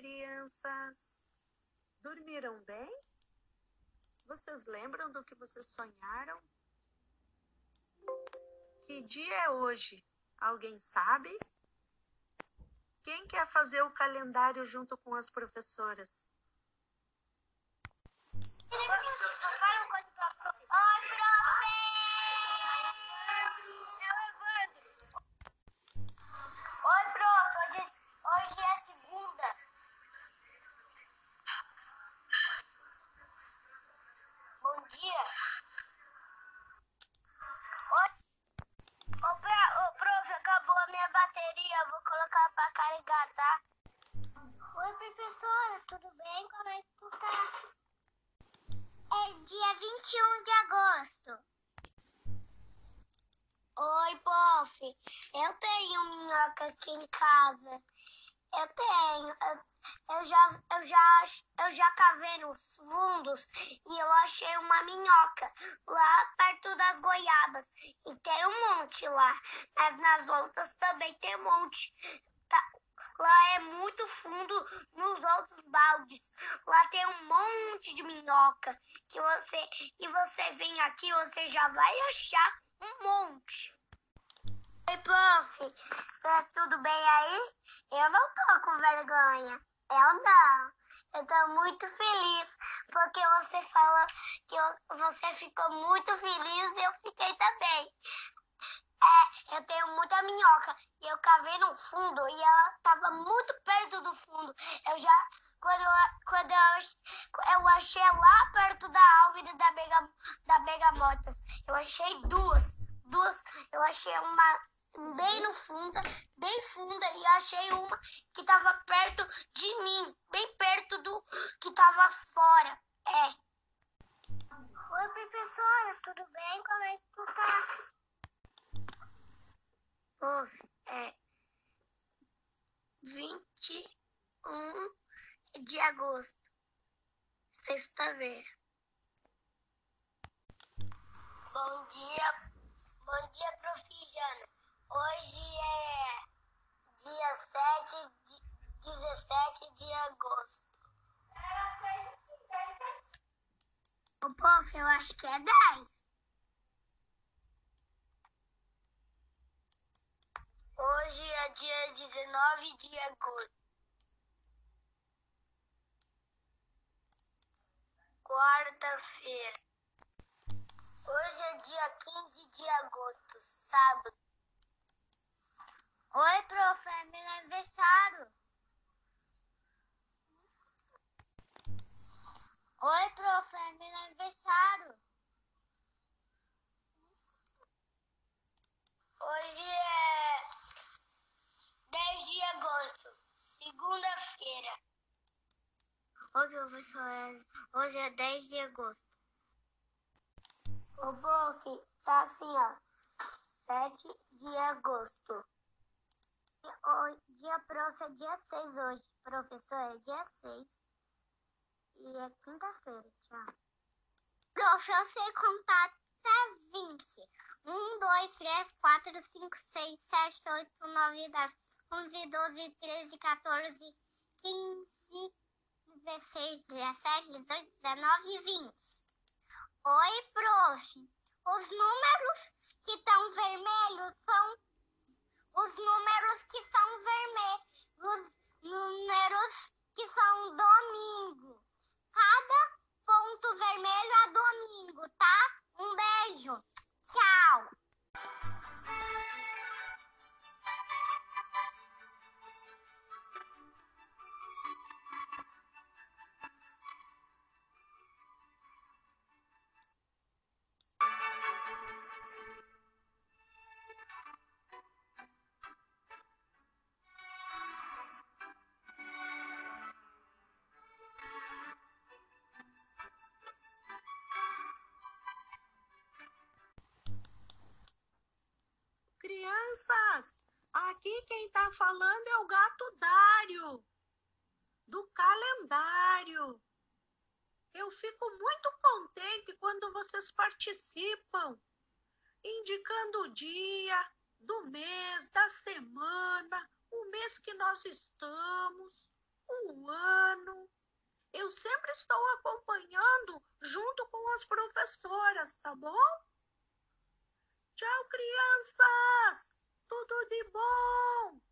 crianças. Dormiram bem? Vocês lembram do que vocês sonharam? Que dia é hoje? Alguém sabe? Quem quer fazer o calendário junto com as professoras? Pof. Eu tenho minhoca aqui em casa. Eu tenho. Eu, eu, já, eu, já, eu já cavei nos fundos e eu achei uma minhoca lá perto das goiabas. E tem um monte lá. Mas nas outras também tem um monte. Lá é muito fundo nos outros baldes. Lá tem um monte de minhoca que você e você vem aqui, você já vai achar um monte. Oi, prof, tá tudo bem aí? Eu não tô com vergonha. Eu não. Eu tô muito feliz porque você fala que você ficou muito feliz e eu fiquei também. É, eu tenho muita minhoca e eu cavei no fundo e ela tava muito perto do fundo. Eu já, quando eu, quando eu, eu achei lá perto da árvore da, Bega, da Begamotas, eu achei duas, duas, eu achei uma bem no fundo, bem funda e achei uma que tava perto de mim, bem perto do que tava fora. É. Oi, professora, tudo bem? Como é que tu tá? Houve é 21 de agosto, sexta-feira. Bom dia, bom dia, Profijana. Hoje é dia 7 de 17 de agosto. O prof, eu acho que é 10. Hoje é dia 19 de agosto. Quarta-feira. Hoje é dia 15 de agosto, sábado. Oi, prof, é meu aniversário. Oi, prof, é meu aniversário. Hoje é 10 de agosto, segunda-feira. Oi, professor. Hoje é 10 de agosto. O prof, tá assim, ó. 7 de agosto. Dia prof é dia 6 hoje. Professor, é dia 6. E é quinta-feira. Tchau. Prof, eu sei contar até 20. 1, 2, 3, 4, 5, 6, 7, 8, 9, 10. 11, 12, 13, 14, 15, 16, 17, 18, 19 e 20. Oi, prof. Os números que estão vermelhos são os números que são vermelhos, os números que são domingo. Cada ponto vermelho é domingo, tá? Um beijo. Tchau. Crianças! Aqui quem está falando é o gato Dário, do calendário. Eu fico muito contente quando vocês participam, indicando o dia, do mês, da semana, o mês que nós estamos. o ano. Eu sempre estou acompanhando junto com as professoras, tá bom? Tchau, crianças! tudo de bom!